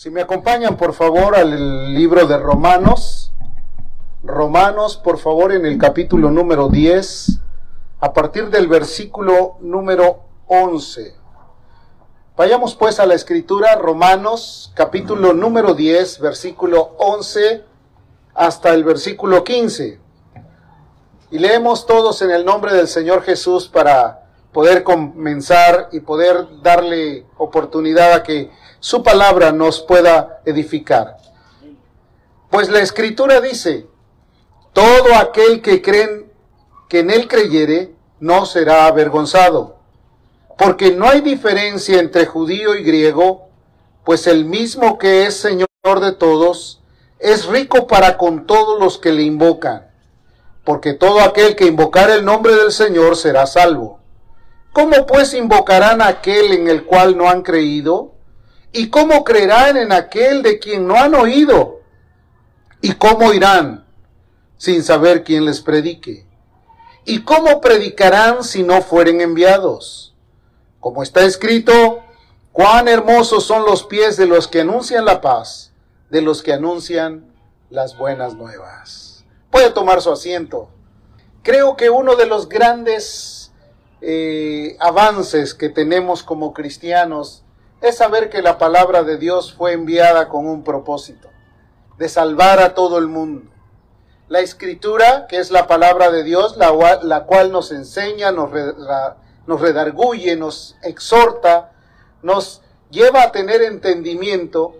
Si me acompañan, por favor, al libro de Romanos. Romanos, por favor, en el capítulo número 10, a partir del versículo número 11. Vayamos pues a la escritura, Romanos, capítulo número 10, versículo 11 hasta el versículo 15. Y leemos todos en el nombre del Señor Jesús para poder comenzar y poder darle oportunidad a que su palabra nos pueda edificar. Pues la escritura dice, todo aquel que creen que en él creyere no será avergonzado, porque no hay diferencia entre judío y griego, pues el mismo que es Señor de todos, es rico para con todos los que le invocan, porque todo aquel que invocar el nombre del Señor será salvo. ¿Cómo pues invocarán a aquel en el cual no han creído? ¿Y cómo creerán en aquel de quien no han oído? ¿Y cómo irán sin saber quién les predique? ¿Y cómo predicarán si no fueren enviados? Como está escrito, cuán hermosos son los pies de los que anuncian la paz, de los que anuncian las buenas nuevas. Puede tomar su asiento. Creo que uno de los grandes eh, avances que tenemos como cristianos es saber que la palabra de Dios fue enviada con un propósito, de salvar a todo el mundo. La escritura, que es la palabra de Dios, la, cual nos enseña, nos, nos redarguye, nos exhorta, nos lleva a tener entendimiento,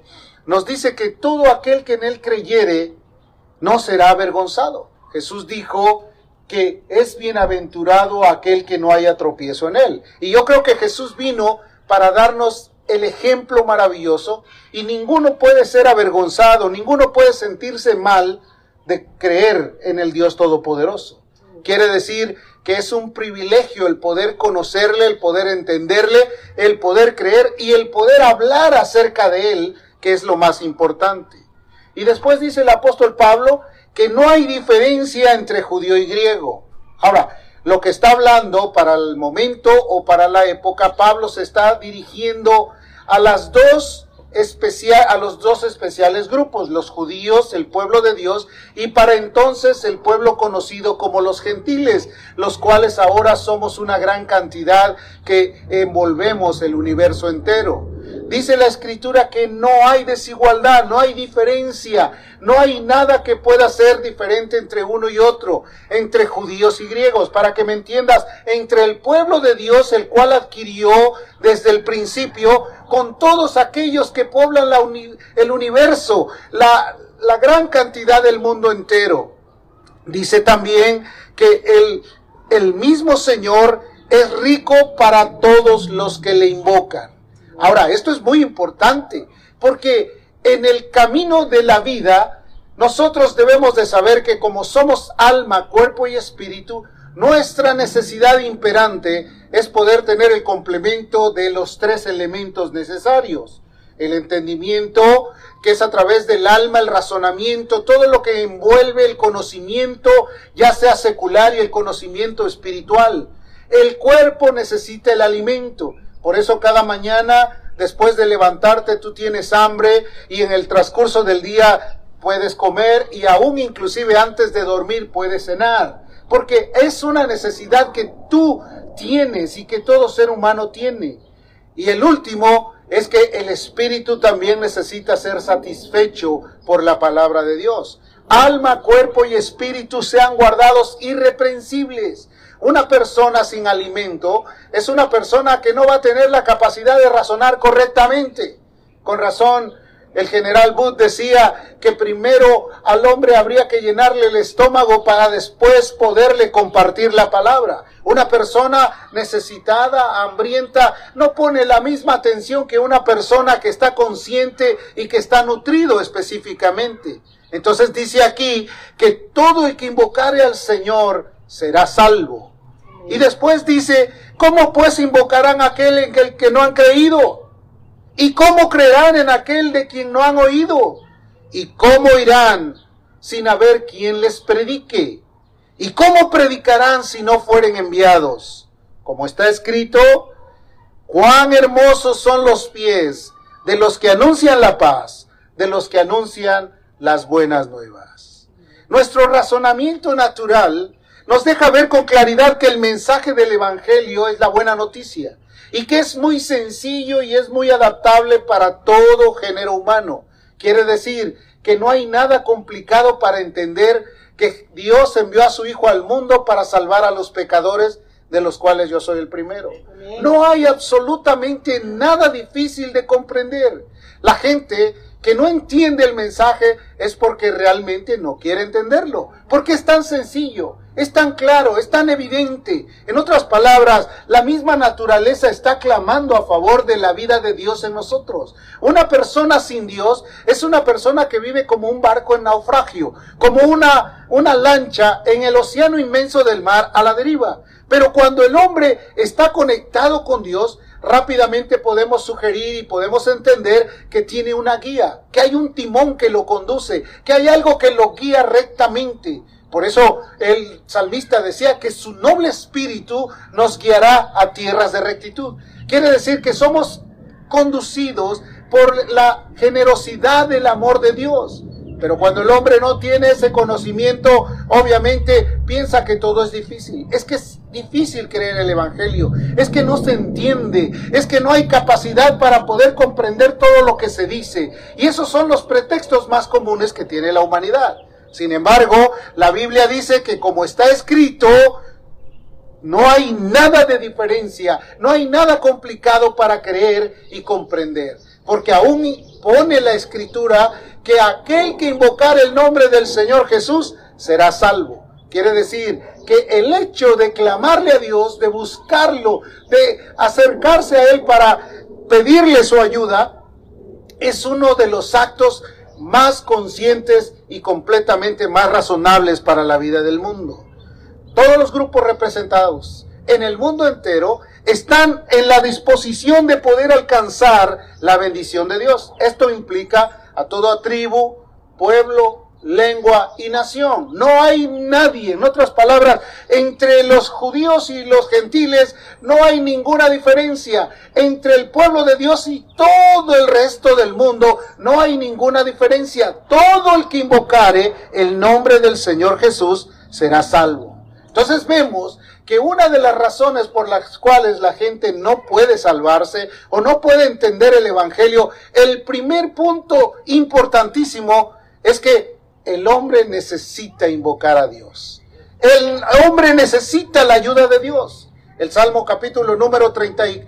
nos dice que todo aquel que en él creyere no será avergonzado. Jesús dijo que es bienaventurado aquel que no haya tropiezo en él. Y yo creo que Jesús vino para darnos el ejemplo maravilloso y ninguno puede ser avergonzado, ninguno puede sentirse mal de creer en el Dios Todopoderoso. Quiere decir que es un privilegio el poder conocerle, el poder entenderle, el poder creer y el poder hablar acerca de él, que es lo más importante. Y después dice el apóstol Pablo que no hay diferencia entre judío y griego. Ahora, lo que está hablando para el momento o para la época, Pablo se está dirigiendo a las dos especial, a los dos especiales grupos, los judíos, el pueblo de Dios, y para entonces el pueblo conocido como los gentiles, los cuales ahora somos una gran cantidad que envolvemos el universo entero. Dice la escritura que no hay desigualdad, no hay diferencia, no hay nada que pueda ser diferente entre uno y otro, entre judíos y griegos. Para que me entiendas, entre el pueblo de Dios, el cual adquirió desde el principio, con todos aquellos que poblan el universo, la, la gran cantidad del mundo entero. Dice también que el, el mismo Señor es rico para todos los que le invocan. Ahora, esto es muy importante porque en el camino de la vida nosotros debemos de saber que como somos alma, cuerpo y espíritu, nuestra necesidad imperante es poder tener el complemento de los tres elementos necesarios. El entendimiento, que es a través del alma, el razonamiento, todo lo que envuelve el conocimiento, ya sea secular y el conocimiento espiritual. El cuerpo necesita el alimento. Por eso cada mañana, después de levantarte, tú tienes hambre y en el transcurso del día puedes comer y aún inclusive antes de dormir puedes cenar. Porque es una necesidad que tú tienes y que todo ser humano tiene. Y el último es que el espíritu también necesita ser satisfecho por la palabra de Dios. Alma, cuerpo y espíritu sean guardados irreprensibles. Una persona sin alimento es una persona que no va a tener la capacidad de razonar correctamente. Con razón, el general Booth decía que primero al hombre habría que llenarle el estómago para después poderle compartir la palabra. Una persona necesitada, hambrienta, no pone la misma atención que una persona que está consciente y que está nutrido específicamente. Entonces dice aquí que todo el que invocare al Señor será salvo. Y después dice, ¿cómo pues invocarán aquel en el que no han creído? ¿Y cómo creerán en aquel de quien no han oído? ¿Y cómo irán sin haber quien les predique? ¿Y cómo predicarán si no fueren enviados? Como está escrito, cuán hermosos son los pies de los que anuncian la paz, de los que anuncian las buenas nuevas. Nuestro razonamiento natural nos deja ver con claridad que el mensaje del Evangelio es la buena noticia y que es muy sencillo y es muy adaptable para todo género humano. Quiere decir que no hay nada complicado para entender que Dios envió a su Hijo al mundo para salvar a los pecadores, de los cuales yo soy el primero. No hay absolutamente nada difícil de comprender. La gente que no entiende el mensaje es porque realmente no quiere entenderlo, porque es tan sencillo, es tan claro, es tan evidente. En otras palabras, la misma naturaleza está clamando a favor de la vida de Dios en nosotros. Una persona sin Dios es una persona que vive como un barco en naufragio, como una, una lancha en el océano inmenso del mar a la deriva. Pero cuando el hombre está conectado con Dios, rápidamente podemos sugerir y podemos entender que tiene una guía, que hay un timón que lo conduce, que hay algo que lo guía rectamente. Por eso el salmista decía que su noble espíritu nos guiará a tierras de rectitud. Quiere decir que somos conducidos por la generosidad del amor de Dios. Pero cuando el hombre no tiene ese conocimiento, obviamente piensa que todo es difícil. Es que es difícil creer el Evangelio. Es que no se entiende. Es que no hay capacidad para poder comprender todo lo que se dice. Y esos son los pretextos más comunes que tiene la humanidad. Sin embargo, la Biblia dice que como está escrito, no hay nada de diferencia, no hay nada complicado para creer y comprender. Porque aún pone la escritura que aquel que invocar el nombre del Señor Jesús será salvo. Quiere decir que el hecho de clamarle a Dios, de buscarlo, de acercarse a Él para pedirle su ayuda, es uno de los actos más conscientes y completamente más razonables para la vida del mundo. Todos los grupos representados en el mundo entero están en la disposición de poder alcanzar la bendición de Dios. Esto implica a toda tribu, pueblo, lengua y nación. No hay nadie, en otras palabras, entre los judíos y los gentiles no hay ninguna diferencia. Entre el pueblo de Dios y todo el resto del mundo no hay ninguna diferencia. Todo el que invocare el nombre del Señor Jesús será salvo. Entonces vemos que una de las razones por las cuales la gente no puede salvarse o no puede entender el Evangelio, el primer punto importantísimo es que el hombre necesita invocar a Dios. El hombre necesita la ayuda de Dios. El Salmo capítulo número 30, eh,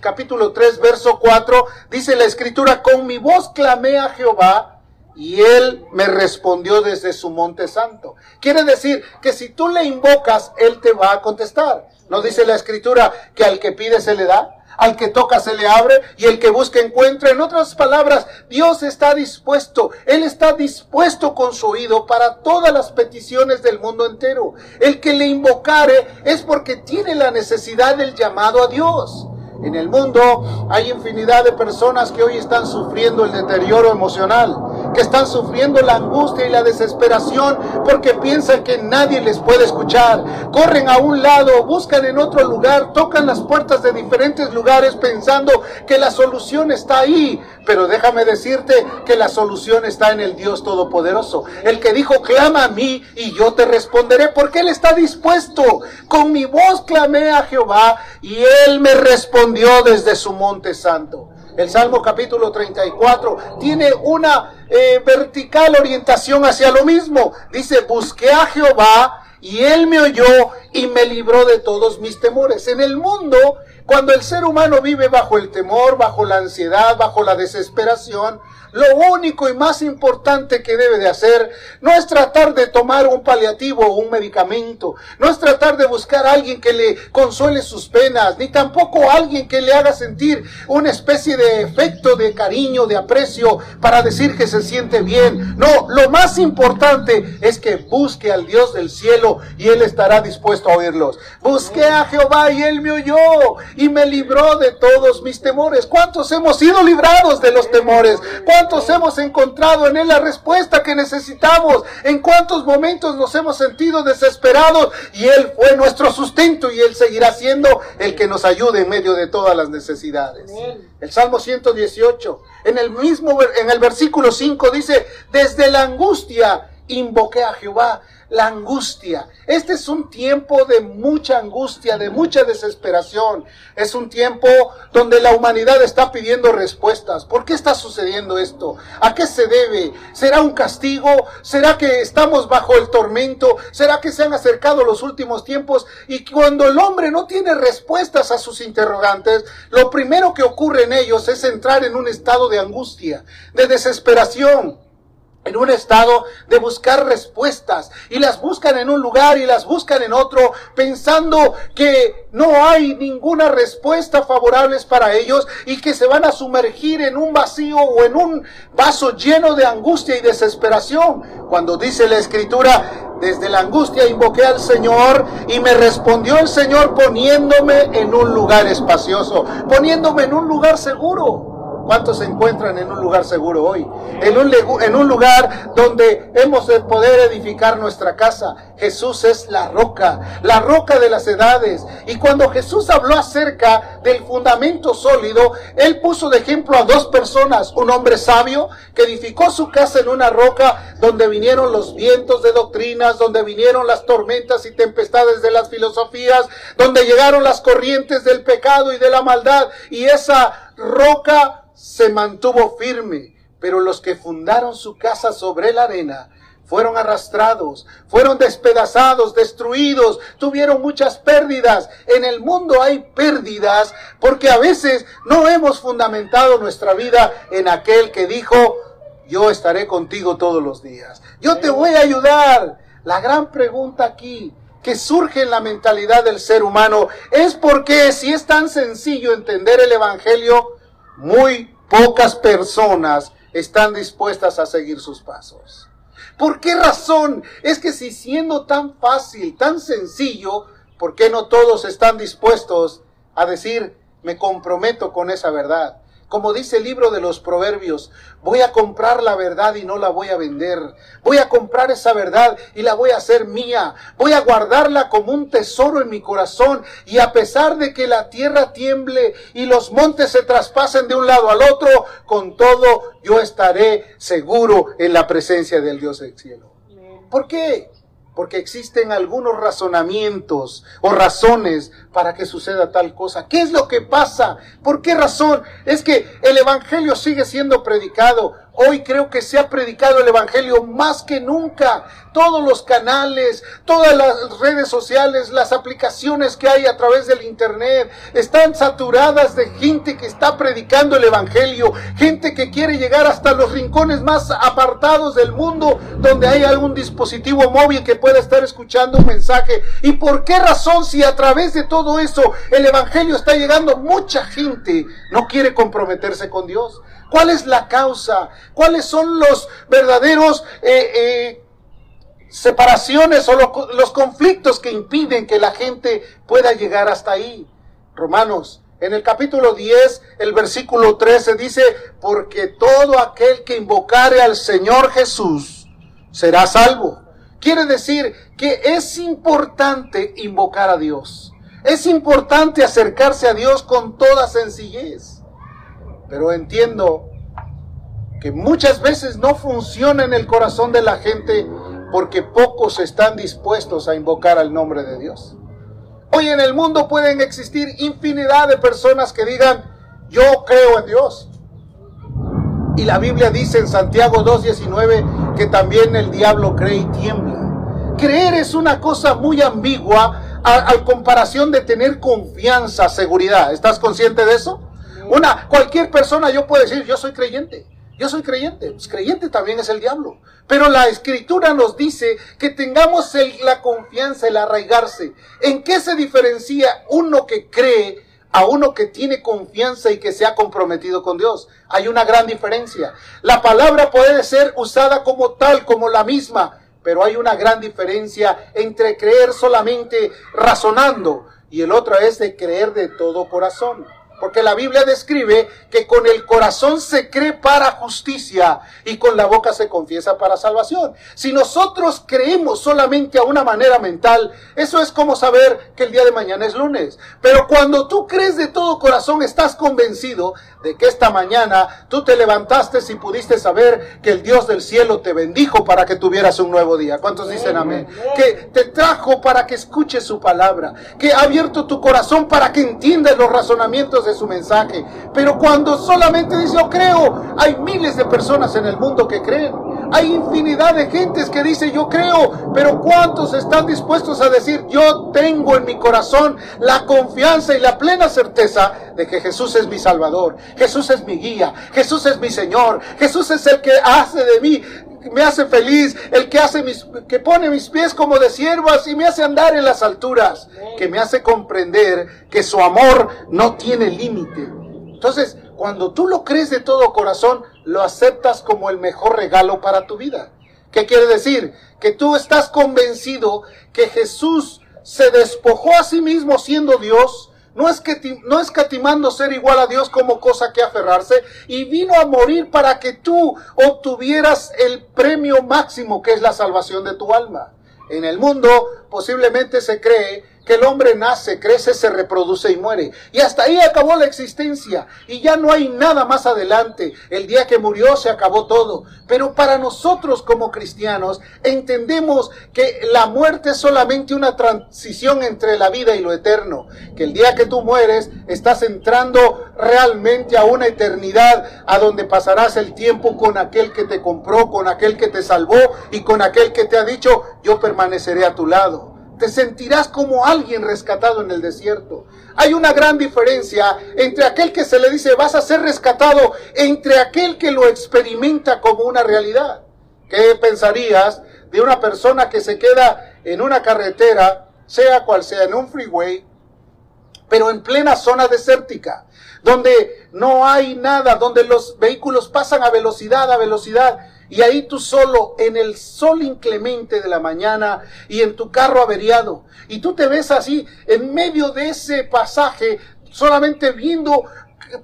capítulo 3, verso 4, dice la escritura, con mi voz clamé a Jehová y él me respondió desde su monte santo. Quiere decir que si tú le invocas, él te va a contestar. ¿No dice la escritura que al que pide se le da? Al que toca se le abre y el que busca encuentra. En otras palabras, Dios está dispuesto. Él está dispuesto con su oído para todas las peticiones del mundo entero. El que le invocare es porque tiene la necesidad del llamado a Dios. En el mundo hay infinidad de personas que hoy están sufriendo el deterioro emocional, que están sufriendo la angustia y la desesperación porque piensan que nadie les puede escuchar. Corren a un lado, buscan en otro lugar, tocan las puertas de diferentes lugares pensando que la solución está ahí. Pero déjame decirte que la solución está en el Dios Todopoderoso. El que dijo, clama a mí y yo te responderé porque Él está dispuesto. Con mi voz clamé a Jehová y Él me respondió desde su monte santo. El Salmo capítulo 34 tiene una eh, vertical orientación hacia lo mismo. Dice, busqué a Jehová y Él me oyó y me libró de todos mis temores. En el mundo cuando el ser humano vive bajo el temor, bajo la ansiedad, bajo la desesperación, lo único y más importante que debe de hacer no es tratar de tomar un paliativo o un medicamento, no es tratar de buscar a alguien que le consuele sus penas, ni tampoco alguien que le haga sentir una especie de efecto de cariño, de aprecio para decir que se siente bien. No, lo más importante es que busque al Dios del cielo y Él estará dispuesto a oírlos. Busqué a Jehová y Él me oyó y me libró de todos mis temores. ¿Cuántos hemos sido librados de los temores? ¿Cuántos hemos encontrado en Él la respuesta que necesitamos? ¿En cuántos momentos nos hemos sentido desesperados y Él fue nuestro sustento y Él seguirá siendo el que nos ayude en medio de todas las necesidades? El Salmo 118, en el mismo, en el versículo 5 dice, desde la angustia invoqué a Jehová la angustia. Este es un tiempo de mucha angustia, de mucha desesperación. Es un tiempo donde la humanidad está pidiendo respuestas. ¿Por qué está sucediendo esto? ¿A qué se debe? ¿Será un castigo? ¿Será que estamos bajo el tormento? ¿Será que se han acercado los últimos tiempos? Y cuando el hombre no tiene respuestas a sus interrogantes, lo primero que ocurre en ellos es entrar en un estado de angustia, de desesperación en un estado de buscar respuestas y las buscan en un lugar y las buscan en otro pensando que no hay ninguna respuesta favorable para ellos y que se van a sumergir en un vacío o en un vaso lleno de angustia y desesperación. Cuando dice la escritura, desde la angustia invoqué al Señor y me respondió el Señor poniéndome en un lugar espacioso, poniéndome en un lugar seguro. ¿Cuántos se encuentran en un lugar seguro hoy? En un, en un lugar donde hemos de poder edificar nuestra casa. Jesús es la roca, la roca de las edades. Y cuando Jesús habló acerca del fundamento sólido, Él puso de ejemplo a dos personas. Un hombre sabio que edificó su casa en una roca donde vinieron los vientos de doctrinas, donde vinieron las tormentas y tempestades de las filosofías, donde llegaron las corrientes del pecado y de la maldad. Y esa roca se mantuvo firme, pero los que fundaron su casa sobre la arena fueron arrastrados, fueron despedazados, destruidos, tuvieron muchas pérdidas. En el mundo hay pérdidas porque a veces no hemos fundamentado nuestra vida en aquel que dijo, yo estaré contigo todos los días, yo te voy a ayudar. La gran pregunta aquí que surge en la mentalidad del ser humano es por qué si es tan sencillo entender el Evangelio, muy pocas personas están dispuestas a seguir sus pasos. ¿Por qué razón? Es que si siendo tan fácil, tan sencillo, ¿por qué no todos están dispuestos a decir, me comprometo con esa verdad? Como dice el libro de los proverbios, voy a comprar la verdad y no la voy a vender. Voy a comprar esa verdad y la voy a hacer mía. Voy a guardarla como un tesoro en mi corazón. Y a pesar de que la tierra tiemble y los montes se traspasen de un lado al otro, con todo yo estaré seguro en la presencia del Dios del cielo. ¿Por qué? Porque existen algunos razonamientos o razones para que suceda tal cosa. ¿Qué es lo que pasa? ¿Por qué razón? Es que el Evangelio sigue siendo predicado. Hoy creo que se ha predicado el Evangelio más que nunca. Todos los canales, todas las redes sociales, las aplicaciones que hay a través del Internet están saturadas de gente que está predicando el Evangelio. Gente que quiere llegar hasta los rincones más apartados del mundo donde hay algún dispositivo móvil que pueda estar escuchando un mensaje. ¿Y por qué razón si a través de todo eso el Evangelio está llegando mucha gente no quiere comprometerse con Dios? ¿Cuál es la causa? ¿Cuáles son los verdaderos eh, eh, separaciones o los conflictos que impiden que la gente pueda llegar hasta ahí? Romanos, en el capítulo 10, el versículo 13 dice, porque todo aquel que invocare al Señor Jesús será salvo. Quiere decir que es importante invocar a Dios. Es importante acercarse a Dios con toda sencillez. Pero entiendo que muchas veces no funciona en el corazón de la gente porque pocos están dispuestos a invocar al nombre de Dios. Hoy en el mundo pueden existir infinidad de personas que digan, yo creo en Dios. Y la Biblia dice en Santiago 2.19 que también el diablo cree y tiembla. Creer es una cosa muy ambigua a, comparación de tener confianza, seguridad. ¿Estás consciente de eso? Una, cualquier persona yo puedo decir, yo soy creyente. Yo soy creyente, pues creyente también es el diablo. Pero la escritura nos dice que tengamos la confianza, el arraigarse. ¿En qué se diferencia uno que cree a uno que tiene confianza y que se ha comprometido con Dios? Hay una gran diferencia. La palabra puede ser usada como tal, como la misma, pero hay una gran diferencia entre creer solamente razonando y el otro es de creer de todo corazón. Porque la Biblia describe que con el corazón se cree para justicia y con la boca se confiesa para salvación. Si nosotros creemos solamente a una manera mental, eso es como saber que el día de mañana es lunes. Pero cuando tú crees de todo corazón, estás convencido de que esta mañana tú te levantaste y pudiste saber que el Dios del cielo te bendijo para que tuvieras un nuevo día. ¿Cuántos dicen amén? Que te trajo para que escuches su palabra, que ha abierto tu corazón para que entiendas los razonamientos de su mensaje. Pero cuando solamente dice yo creo, hay miles de personas en el mundo que creen. Hay infinidad de gentes que dice yo creo, pero ¿cuántos están dispuestos a decir yo tengo en mi corazón la confianza y la plena certeza de que Jesús es mi Salvador, Jesús es mi guía, Jesús es mi Señor, Jesús es el que hace de mí me hace feliz, el que hace mis, que pone mis pies como de siervas y me hace andar en las alturas, que me hace comprender que su amor no tiene límite. Entonces, cuando tú lo crees de todo corazón, lo aceptas como el mejor regalo para tu vida. ¿Qué quiere decir? Que tú estás convencido que Jesús se despojó a sí mismo siendo Dios, no, es que, no escatimando ser igual a Dios como cosa que aferrarse, y vino a morir para que tú obtuvieras el premio máximo que es la salvación de tu alma. En el mundo posiblemente se cree que el hombre nace, crece, se reproduce y muere. Y hasta ahí acabó la existencia. Y ya no hay nada más adelante. El día que murió se acabó todo. Pero para nosotros como cristianos entendemos que la muerte es solamente una transición entre la vida y lo eterno. Que el día que tú mueres estás entrando realmente a una eternidad a donde pasarás el tiempo con aquel que te compró, con aquel que te salvó y con aquel que te ha dicho yo permaneceré a tu lado te sentirás como alguien rescatado en el desierto. Hay una gran diferencia entre aquel que se le dice vas a ser rescatado, entre aquel que lo experimenta como una realidad. ¿Qué pensarías de una persona que se queda en una carretera, sea cual sea, en un freeway, pero en plena zona desértica, donde no hay nada, donde los vehículos pasan a velocidad, a velocidad, y ahí tú solo, en el sol inclemente de la mañana y en tu carro averiado. Y tú te ves así, en medio de ese pasaje, solamente viendo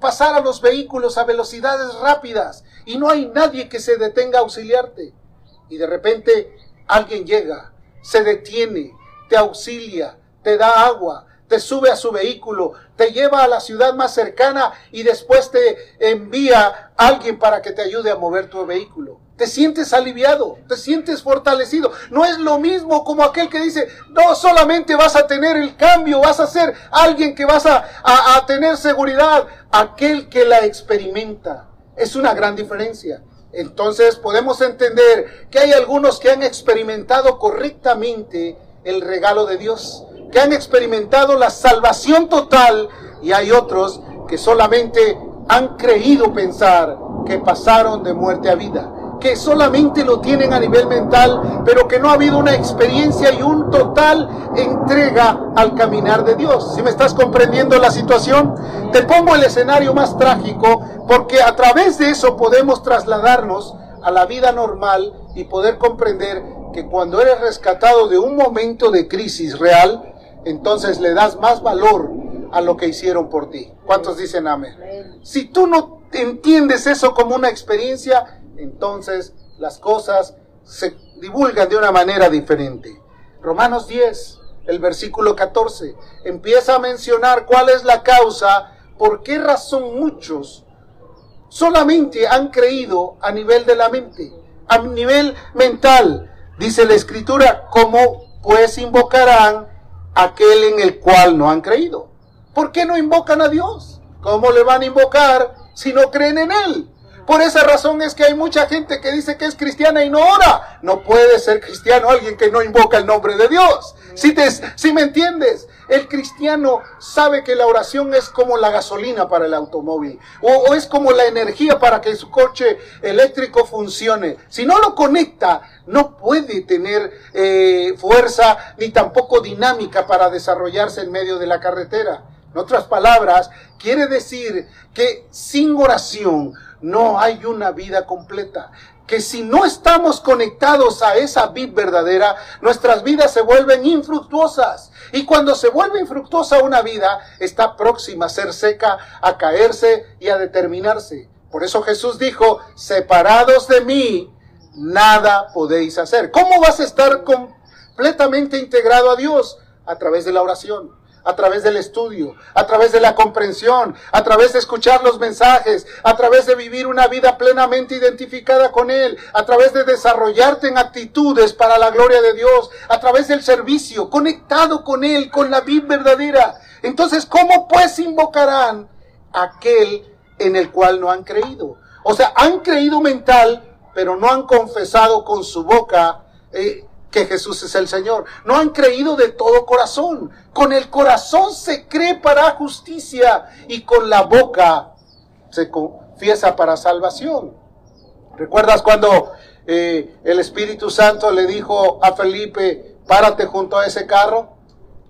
pasar a los vehículos a velocidades rápidas. Y no hay nadie que se detenga a auxiliarte. Y de repente alguien llega, se detiene, te auxilia, te da agua, te sube a su vehículo, te lleva a la ciudad más cercana y después te envía alguien para que te ayude a mover tu vehículo te sientes aliviado, te sientes fortalecido. No es lo mismo como aquel que dice, no solamente vas a tener el cambio, vas a ser alguien que vas a, a, tener seguridad, aquel que la experimenta. Es una gran diferencia. Entonces podemos entender que hay algunos que han experimentado correctamente el regalo de Dios, que han experimentado la salvación total y hay otros que solamente han creído pensar que pasaron de muerte a vida que solamente lo tienen a nivel mental, pero que no ha habido una experiencia y un total entrega al caminar de Dios. Si me estás comprendiendo la situación, te pongo el escenario más trágico porque a través de eso podemos trasladarnos a la vida normal y poder comprender que cuando eres rescatado de un momento de crisis real, entonces le das más valor a lo que hicieron por ti. ¿Cuántos dicen amén? Si tú no entiendes eso como una experiencia, entonces las cosas se divulgan de una manera diferente. Romanos 10, el versículo 14, empieza a mencionar cuál es la causa, por qué razón muchos solamente han creído a nivel de la mente, a nivel mental. Dice la escritura, ¿cómo pues invocarán aquel en el cual no han creído? ¿Por qué no invocan a Dios? ¿Cómo le van a invocar si no creen en Él? Por esa razón es que hay mucha gente que dice que es cristiana y no ora. No puede ser cristiano alguien que no invoca el nombre de Dios. Si, te, si me entiendes, el cristiano sabe que la oración es como la gasolina para el automóvil o, es como la energía para que su coche eléctrico funcione. Si no lo conecta, no puede tener eh, fuerza ni tampoco dinámica para desarrollarse en medio de la carretera. En otras palabras, quiere decir que sin oración no hay una vida completa. Que si no estamos conectados a esa vid verdadera, nuestras vidas se vuelven infructuosas. Y cuando se vuelve infructuosa una vida, está próxima a ser seca, a caerse y a determinarse. Por eso Jesús dijo, separados de mí, nada podéis hacer. ¿Cómo vas a estar completamente integrado a Dios? A través de la oración a través del estudio, a través de la comprensión, a través de escuchar los mensajes, a través de vivir una vida plenamente identificada con Él, a través de desarrollarte en actitudes para la gloria de Dios, a través del servicio, conectado con Él, con la vida verdadera. Entonces, ¿cómo pues invocarán aquel en el cual no han creído? O sea, han creído mental, pero no han confesado con su boca eh, que Jesús es el Señor. No han creído de todo corazón. Con el corazón se cree para justicia y con la boca se confiesa para salvación. ¿Recuerdas cuando eh, el Espíritu Santo le dijo a Felipe, párate junto a ese carro?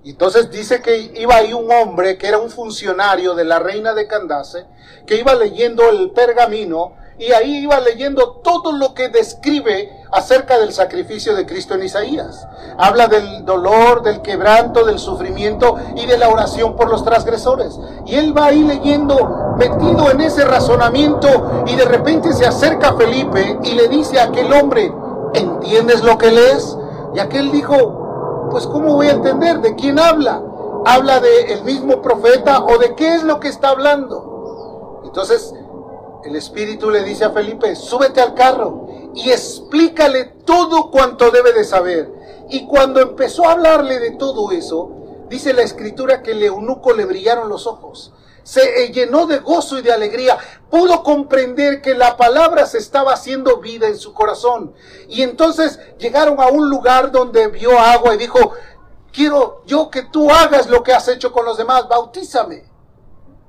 Entonces dice que iba ahí un hombre que era un funcionario de la reina de Candace, que iba leyendo el pergamino y ahí iba leyendo todo lo que describe acerca del sacrificio de Cristo en Isaías. Habla del dolor, del quebranto, del sufrimiento y de la oración por los transgresores. Y él va ahí leyendo, metido en ese razonamiento, y de repente se acerca a Felipe y le dice a aquel hombre, ¿entiendes lo que lees? Y aquel dijo, pues ¿cómo voy a entender? ¿De quién habla? ¿Habla del mismo profeta o de qué es lo que está hablando? Entonces el Espíritu le dice a Felipe, súbete al carro y explícale todo cuanto debe de saber. Y cuando empezó a hablarle de todo eso, dice la escritura que el eunuco le brillaron los ojos. Se llenó de gozo y de alegría. Pudo comprender que la palabra se estaba haciendo vida en su corazón. Y entonces llegaron a un lugar donde vio agua y dijo, quiero yo que tú hagas lo que has hecho con los demás, bautízame.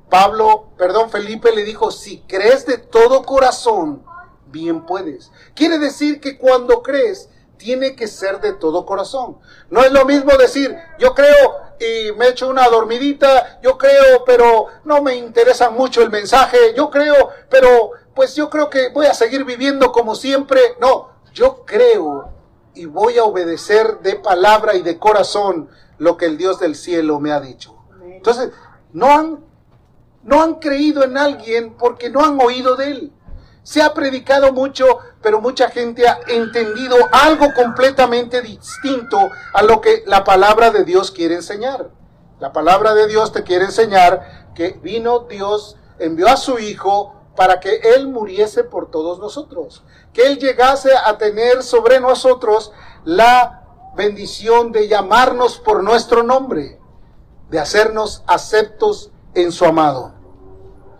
Pablo, perdón, Felipe le dijo, si crees de todo corazón, bien puedes. Quiere decir que cuando crees, tiene que ser de todo corazón. No es lo mismo decir, yo creo y me echo una dormidita, yo creo, pero no me interesa mucho el mensaje, yo creo, pero pues yo creo que voy a seguir viviendo como siempre. No, yo creo y voy a obedecer de palabra y de corazón lo que el Dios del cielo me ha dicho. Entonces, no han no han creído en alguien porque no han oído de él. Se ha predicado mucho, pero mucha gente ha entendido algo completamente distinto a lo que la palabra de Dios quiere enseñar. La palabra de Dios te quiere enseñar que vino Dios, envió a su Hijo para que Él muriese por todos nosotros, que Él llegase a tener sobre nosotros la bendición de llamarnos por nuestro nombre, de hacernos aceptos en su amado.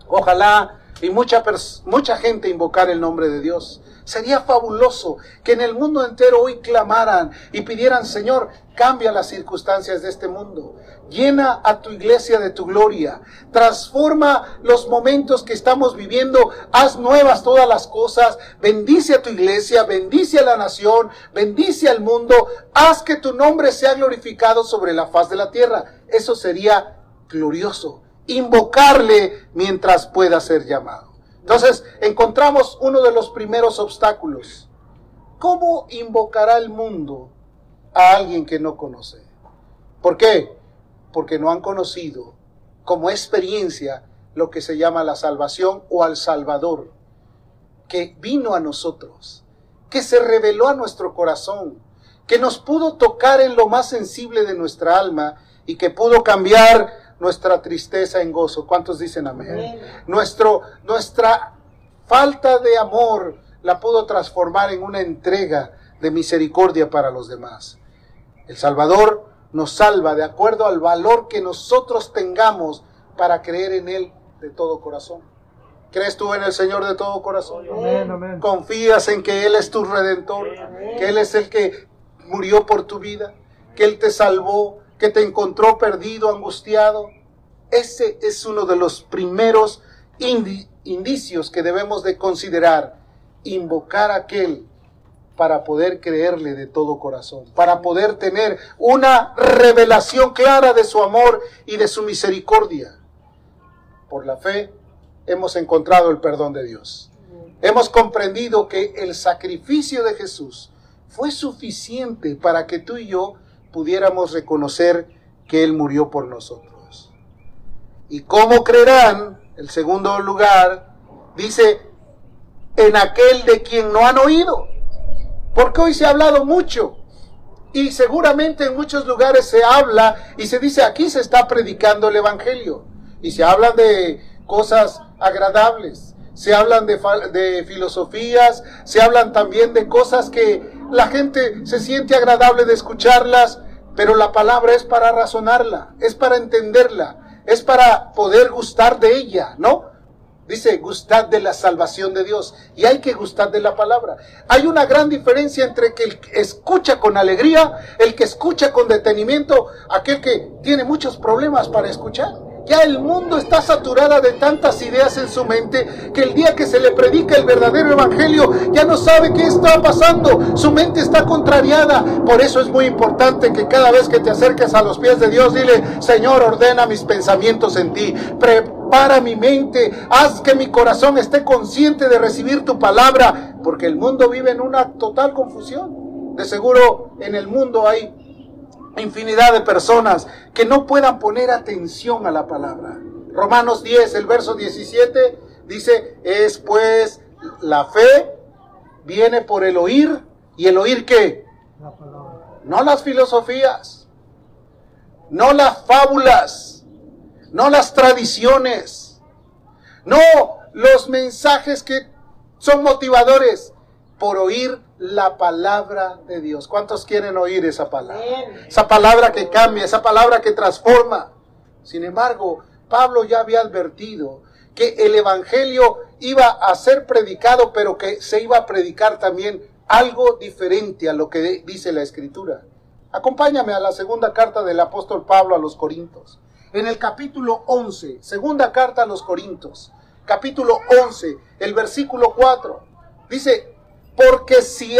Ojalá y mucha, mucha gente invocar el nombre de Dios. Sería fabuloso que en el mundo entero hoy clamaran y pidieran, Señor, cambia las circunstancias de este mundo. Llena a tu iglesia de tu gloria. Transforma los momentos que estamos viviendo. Haz nuevas todas las cosas. Bendice a tu iglesia. Bendice a la nación. Bendice al mundo. Haz que tu nombre sea glorificado sobre la faz de la tierra. Eso sería glorioso invocarle mientras pueda ser llamado. Entonces, encontramos uno de los primeros obstáculos. ¿Cómo invocará el mundo a alguien que no conoce? ¿Por qué? Porque no han conocido como experiencia lo que se llama la salvación o al Salvador, que vino a nosotros, que se reveló a nuestro corazón, que nos pudo tocar en lo más sensible de nuestra alma y que pudo cambiar nuestra tristeza en gozo. ¿Cuántos dicen amén? Nuestro, nuestra falta de amor la pudo transformar en una entrega de misericordia para los demás. El Salvador nos salva de acuerdo al valor que nosotros tengamos para creer en Él de todo corazón. ¿Crees tú en el Señor de todo corazón? ¿Confías en que Él es tu redentor? ¿Que Él es el que murió por tu vida? ¿Que Él te salvó? Que te encontró perdido, angustiado. Ese es uno de los primeros indicios que debemos de considerar. Invocar a aquel para poder creerle de todo corazón, para poder tener una revelación clara de su amor y de su misericordia. Por la fe hemos encontrado el perdón de Dios. Hemos comprendido que el sacrificio de Jesús fue suficiente para que tú y yo pudiéramos reconocer que Él murió por nosotros. ¿Y cómo creerán? El segundo lugar dice, en aquel de quien no han oído. Porque hoy se ha hablado mucho y seguramente en muchos lugares se habla y se dice aquí se está predicando el Evangelio y se hablan de cosas agradables, se hablan de, de filosofías, se hablan también de cosas que la gente se siente agradable de escucharlas, pero la palabra es para razonarla, es para entenderla, es para poder gustar de ella, ¿no? Dice, gustad de la salvación de Dios. Y hay que gustar de la palabra. Hay una gran diferencia entre que el que escucha con alegría, el que escucha con detenimiento, aquel que tiene muchos problemas para escuchar. Ya el mundo está saturada de tantas ideas en su mente que el día que se le predica el verdadero evangelio ya no sabe qué está pasando. Su mente está contrariada. Por eso es muy importante que cada vez que te acerques a los pies de Dios, dile, Señor, ordena mis pensamientos en ti. Prepara mi mente. Haz que mi corazón esté consciente de recibir tu palabra. Porque el mundo vive en una total confusión. De seguro en el mundo hay infinidad de personas que no puedan poner atención a la palabra. Romanos 10, el verso 17, dice, es pues la fe viene por el oír y el oír qué? No las filosofías, no las fábulas, no las tradiciones, no los mensajes que son motivadores, por oír la palabra de Dios. ¿Cuántos quieren oír esa palabra? Esa palabra que cambia, esa palabra que transforma. Sin embargo, Pablo ya había advertido que el Evangelio iba a ser predicado, pero que se iba a predicar también algo diferente a lo que dice la Escritura. Acompáñame a la segunda carta del apóstol Pablo a los Corintios. En el capítulo 11, segunda carta a los Corintios, capítulo 11, el versículo 4, dice, porque si,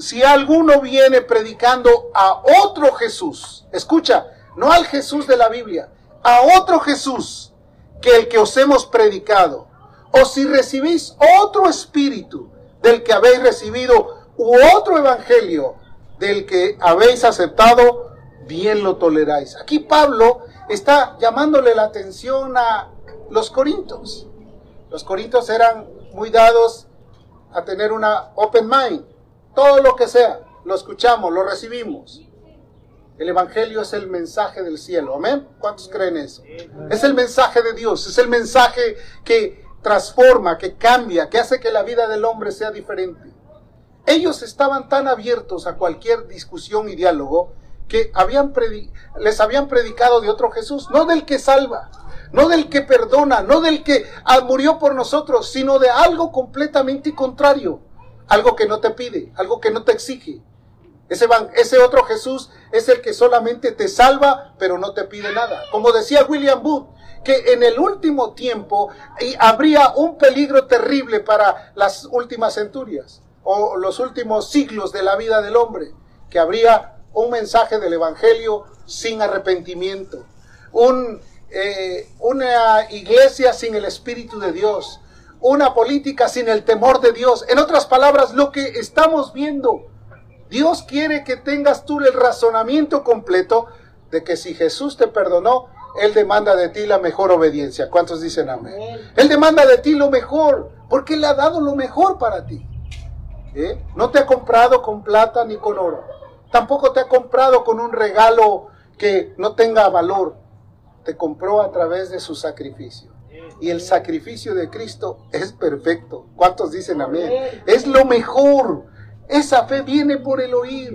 si alguno viene predicando a otro Jesús, escucha, no al Jesús de la Biblia, a otro Jesús que el que os hemos predicado, o si recibís otro espíritu del que habéis recibido, u otro evangelio del que habéis aceptado, bien lo toleráis. Aquí Pablo está llamándole la atención a los corintos. Los corintos eran muy dados a tener una open mind. Todo lo que sea, lo escuchamos, lo recibimos. El Evangelio es el mensaje del cielo. Amén. ¿Cuántos creen eso? Es el mensaje de Dios. Es el mensaje que transforma, que cambia, que hace que la vida del hombre sea diferente. Ellos estaban tan abiertos a cualquier discusión y diálogo que habían les habían predicado de otro Jesús, no del que salva, no del que perdona, no del que ah, murió por nosotros, sino de algo completamente contrario, algo que no te pide, algo que no te exige. Ese, ese otro Jesús es el que solamente te salva, pero no te pide nada. Como decía William Booth, que en el último tiempo habría un peligro terrible para las últimas centurias o los últimos siglos de la vida del hombre, que habría un mensaje del Evangelio sin arrepentimiento, un eh, una iglesia sin el Espíritu de Dios, una política sin el temor de Dios. En otras palabras, lo que estamos viendo, Dios quiere que tengas tú el razonamiento completo de que si Jesús te perdonó, Él demanda de ti la mejor obediencia. ¿Cuántos dicen amén? Él demanda de ti lo mejor, porque Él ha dado lo mejor para ti. ¿Eh? No te ha comprado con plata ni con oro. Tampoco te ha comprado con un regalo que no tenga valor compró a través de su sacrificio. Y el sacrificio de Cristo es perfecto. ¿Cuántos dicen amén? Es lo mejor. Esa fe viene por el oír.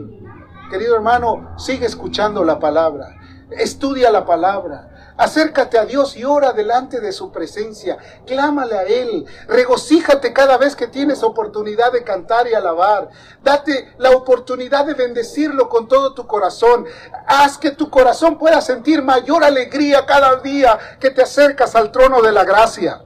Querido hermano, sigue escuchando la palabra. Estudia la palabra. Acércate a Dios y ora delante de su presencia. Clámale a Él. Regocíjate cada vez que tienes oportunidad de cantar y alabar. Date la oportunidad de bendecirlo con todo tu corazón. Haz que tu corazón pueda sentir mayor alegría cada día que te acercas al trono de la gracia.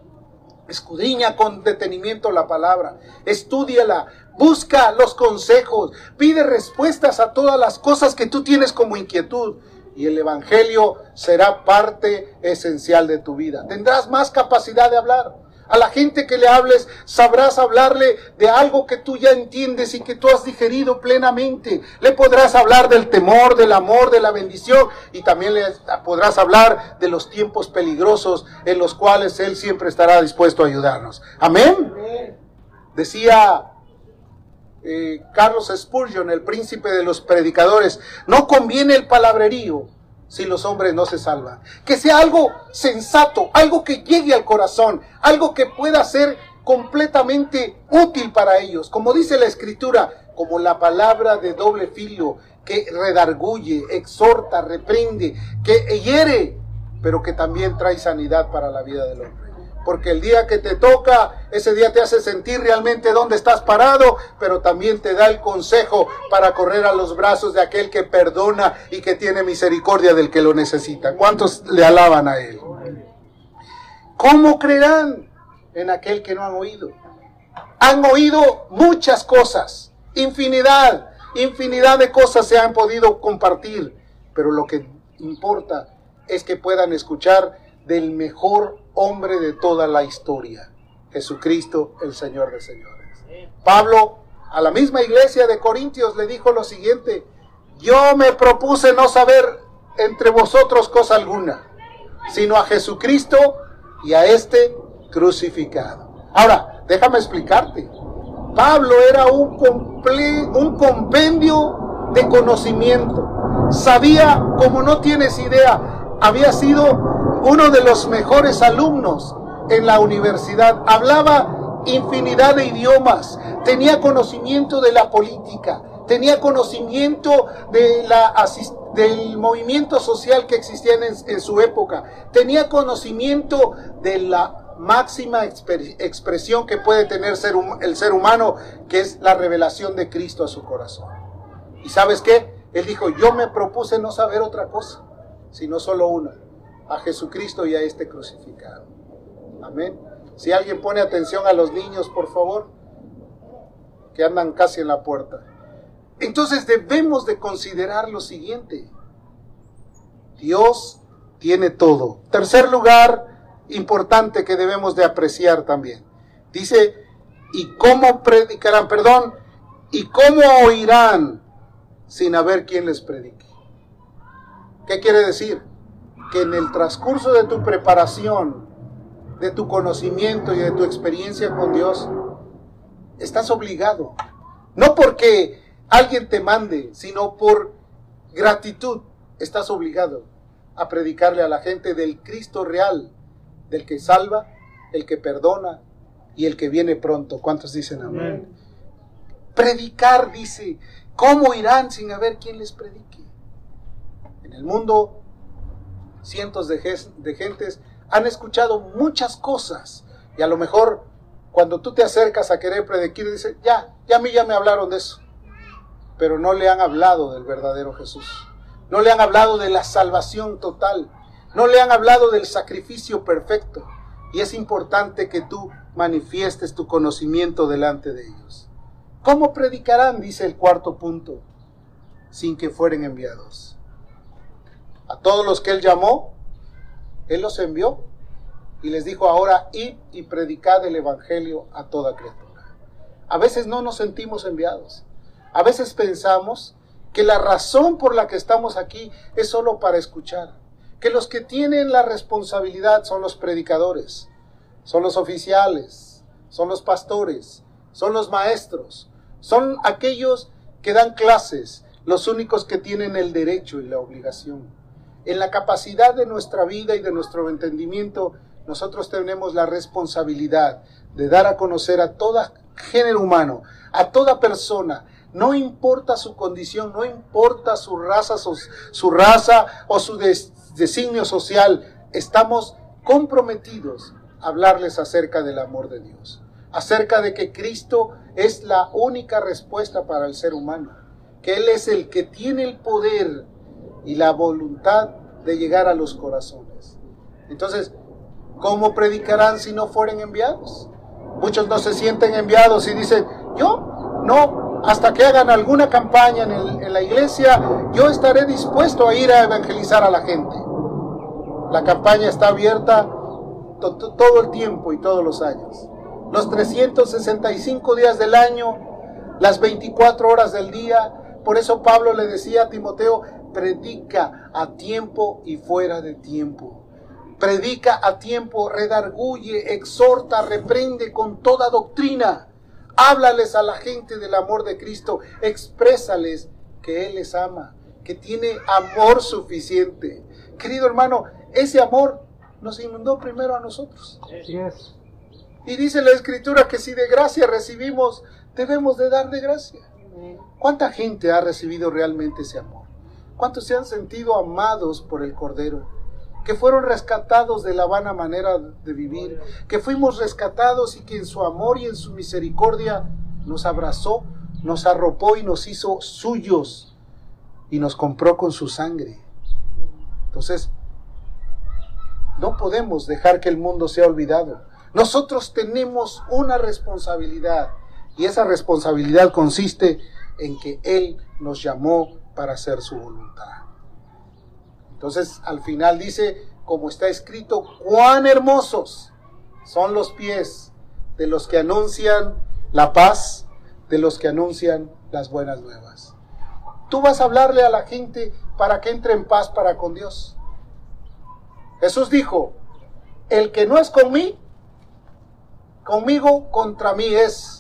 Escudriña con detenimiento la palabra. Estúdiala. Busca los consejos. Pide respuestas a todas las cosas que tú tienes como inquietud y el Evangelio será parte esencial de tu vida. Tendrás más capacidad de hablar. A la gente que le hables, sabrás hablarle de algo que tú ya entiendes y que tú has digerido plenamente. Le podrás hablar del temor, del amor, de la bendición y también le podrás hablar de los tiempos peligrosos en los cuales Él siempre estará dispuesto a ayudarnos. Amén. Decía eh, Carlos Spurgeon, el príncipe de los predicadores, no conviene el palabrerío si los hombres no se salvan. Que sea algo sensato, algo que llegue al corazón, algo que pueda ser completamente útil para ellos. Como dice la escritura, como la palabra de doble filo que redarguye, exhorta, reprende, que hiere, pero que también trae sanidad para la vida del hombre porque el día que te toca, ese día te hace sentir realmente dónde estás parado, pero también te da el consejo para correr a los brazos de aquel que perdona y que tiene misericordia del que lo necesita. ¿Cuántos le alaban a él? ¿Cómo creerán en aquel que no han oído? Han oído muchas cosas, infinidad, infinidad de cosas se han podido compartir, pero lo que importa es que puedan escuchar del mejor hombre de toda la historia, Jesucristo el Señor de señores. Pablo a la misma iglesia de Corintios le dijo lo siguiente, yo me propuse no saber entre vosotros cosa alguna, sino a Jesucristo y a este crucificado. Ahora, déjame explicarte. Pablo era un, un compendio de conocimiento. Sabía, como no tienes idea, había sido uno de los mejores alumnos en la universidad. Hablaba infinidad de idiomas, tenía conocimiento de la política, tenía conocimiento de la, del movimiento social que existía en, su época, tenía conocimiento de la máxima expresión que puede tener ser, el ser humano, que es la revelación de Cristo a su corazón. ¿Y sabes qué? Él dijo, yo me propuse no saber otra cosa, sino solo una, a Jesucristo y a este crucificado. Amén. Si alguien pone atención a los niños, por favor, que andan casi en la puerta. Entonces debemos de considerar lo siguiente. Dios tiene todo. Tercer lugar importante que debemos de apreciar también. Dice, ¿y cómo predicarán? Perdón, ¿y cómo oirán sin haber quien les predique? ¿Qué quiere decir? que en el transcurso de tu preparación, de tu conocimiento y de tu experiencia con Dios, estás obligado. No porque alguien te mande, sino por gratitud, estás obligado a predicarle a la gente del Cristo real, del que salva, el que perdona y el que viene pronto. ¿Cuántos dicen amén? Predicar, dice, ¿cómo irán sin haber quien les predique? En el mundo cientos de, de gentes han escuchado muchas cosas y a lo mejor cuando tú te acercas a querer predicar, dice, ya, ya a mí ya me hablaron de eso, pero no le han hablado del verdadero Jesús, no le han hablado de la salvación total, no le han hablado del sacrificio perfecto y es importante que tú manifiestes tu conocimiento delante de ellos. ¿Cómo predicarán? Dice el cuarto punto, sin que fueren enviados. A todos los que él llamó, él los envió y les dijo ahora, id y predicad el Evangelio a toda criatura. A veces no nos sentimos enviados. A veces pensamos que la razón por la que estamos aquí es solo para escuchar. Que los que tienen la responsabilidad son los predicadores, son los oficiales, son los pastores, son los maestros, son aquellos que dan clases, los únicos que tienen el derecho y la obligación en la capacidad de nuestra vida y de nuestro entendimiento, nosotros tenemos la responsabilidad de dar a conocer a todo género humano, a toda persona, no importa su condición, no importa su raza, su, raza o su designio social, estamos comprometidos a hablarles acerca del amor de Dios, acerca de que Cristo es la única respuesta para el ser humano, que Él es el que tiene el poder y la voluntad de llegar a los corazones. Entonces, ¿cómo predicarán si no fueren enviados? Muchos no se sienten enviados y dicen, yo no, hasta que hagan alguna campaña en, la iglesia, yo estaré dispuesto a ir a evangelizar a la gente. La campaña está abierta todo el tiempo y todos los años. Los 365 días del año, las 24 horas del día. Por eso Pablo le decía a Timoteo, predica a tiempo y fuera de tiempo. Predica a tiempo, redarguye, exhorta, reprende con toda doctrina. Háblales a la gente del amor de Cristo, exprésales que Él les ama, que tiene amor suficiente. Querido hermano, ese amor nos inundó primero a nosotros. Y dice la Escritura que si de gracia recibimos, debemos de dar de gracia. ¿Cuánta gente ha recibido realmente ese amor? ¿Cuántos se han sentido amados por el Cordero? Que fueron rescatados de la vana manera de vivir, que fuimos rescatados y que en su amor y en su misericordia nos abrazó, nos arropó y nos hizo suyos y nos compró con su sangre. Entonces, no podemos dejar que el mundo sea olvidado. Nosotros tenemos una responsabilidad y esa responsabilidad consiste en que Él nos llamó para hacer su voluntad. Entonces al final dice, como está escrito, cuán hermosos son los pies de los que anuncian la paz, de los que anuncian las buenas nuevas. Tú vas a hablarle a la gente para que entre en paz para con Dios. Jesús dijo, el que no es conmigo, conmigo contra mí es.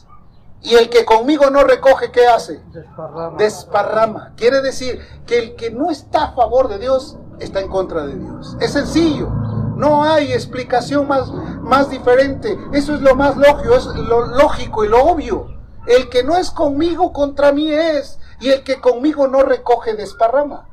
Y el que conmigo no recoge, ¿qué hace? Desparrama. Desparrama. Quiere decir que el que no está a favor de Dios está en contra de Dios. Es sencillo. No hay explicación más, más diferente. Eso es lo más lógico, es lo lógico y lo obvio. El que no es conmigo contra mí es. Y el que conmigo no recoge desparrama.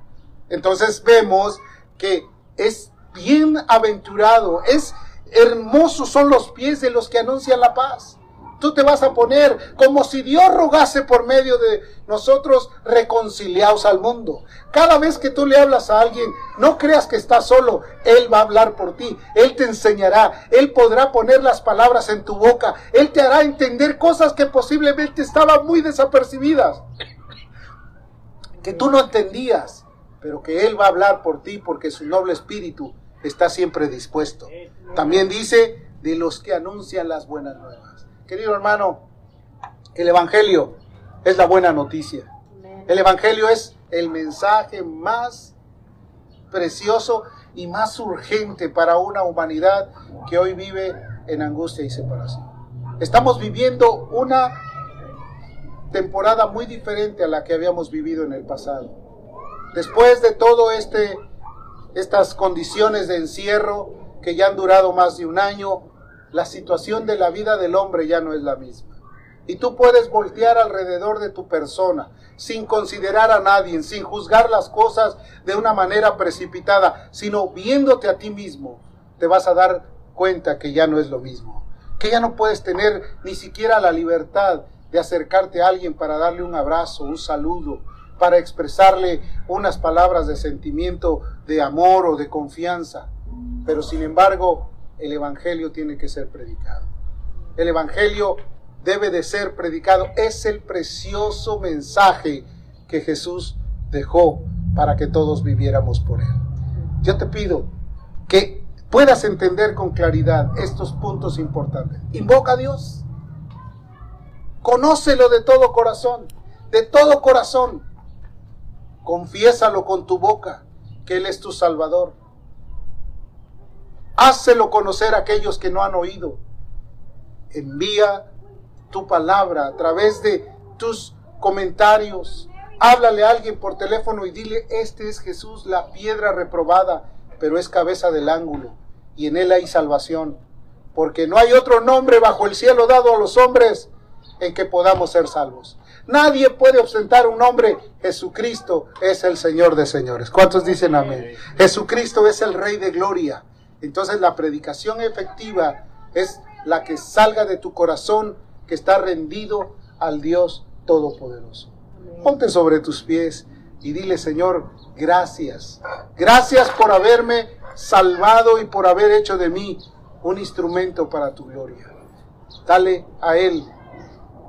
Entonces vemos que es bien aventurado, es hermoso son los pies de los que anuncian la paz tú te vas a poner como si Dios rogase por medio de nosotros reconciliados al mundo. Cada vez que tú le hablas a alguien, no creas que estás solo, Él va a hablar por ti, Él te enseñará, Él podrá poner las palabras en tu boca, Él te hará entender cosas que posiblemente estaban muy desapercibidas, que tú no entendías, pero que Él va a hablar por ti porque su noble espíritu está siempre dispuesto. También dice de los que anuncian las buenas nuevas. Querido hermano, el Evangelio es la buena noticia. El Evangelio es el mensaje más precioso y más urgente para una humanidad que hoy vive en angustia y separación. Estamos viviendo una temporada muy diferente a la que habíamos vivido en el pasado. Después de todo este estas condiciones de encierro que ya han durado más de un año, la situación de la vida del hombre ya no es la misma. Y tú puedes voltear alrededor de tu persona sin considerar a nadie, sin juzgar las cosas de una manera precipitada, sino viéndote a ti mismo, te vas a dar cuenta que ya no es lo mismo. Que ya no puedes tener ni siquiera la libertad de acercarte a alguien para darle un abrazo, un saludo, para expresarle unas palabras de sentimiento, de amor o de confianza. Pero sin embargo, el Evangelio tiene que ser predicado. El Evangelio debe de ser predicado. Es el precioso mensaje que Jesús dejó para que todos viviéramos por él. Yo te pido que puedas entender con claridad estos puntos importantes. Invoca a Dios. Conócelo de todo corazón, de todo corazón. Confiésalo con tu boca que Él es tu Salvador Hácelo conocer a aquellos que no han oído. Envía tu palabra a través de tus comentarios. Háblale a alguien por teléfono y dile, este es Jesús, la piedra reprobada, pero es cabeza del ángulo, y en él hay salvación, porque no hay otro nombre bajo el cielo dado a los hombres en que podamos ser salvos. Nadie puede ostentar un nombre. Jesucristo es el Señor de señores. ¿Cuántos dicen amén? Jesucristo es el Rey de gloria. Entonces la predicación efectiva es la que salga de tu corazón que está rendido al Dios Todopoderoso. Ponte sobre tus pies y dile, Señor, gracias. Gracias por haberme salvado y por haber hecho de mí un instrumento para tu gloria. Dale a Él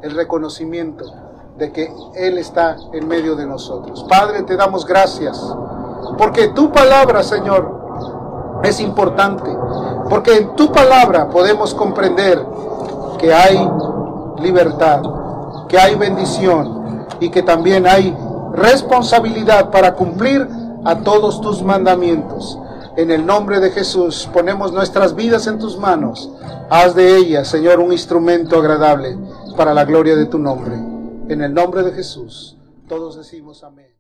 el reconocimiento de que Él está en medio de nosotros. Padre, te damos gracias, porque tu palabra, Señor, es importante, porque en tu palabra podemos comprender que hay libertad, que hay bendición y que también hay responsabilidad para cumplir a todos tus mandamientos. En el nombre de Jesús ponemos nuestras vidas en tus manos. Haz de ellas, Señor, un instrumento agradable para la gloria de tu nombre. En el nombre de Jesús, todos decimos amén.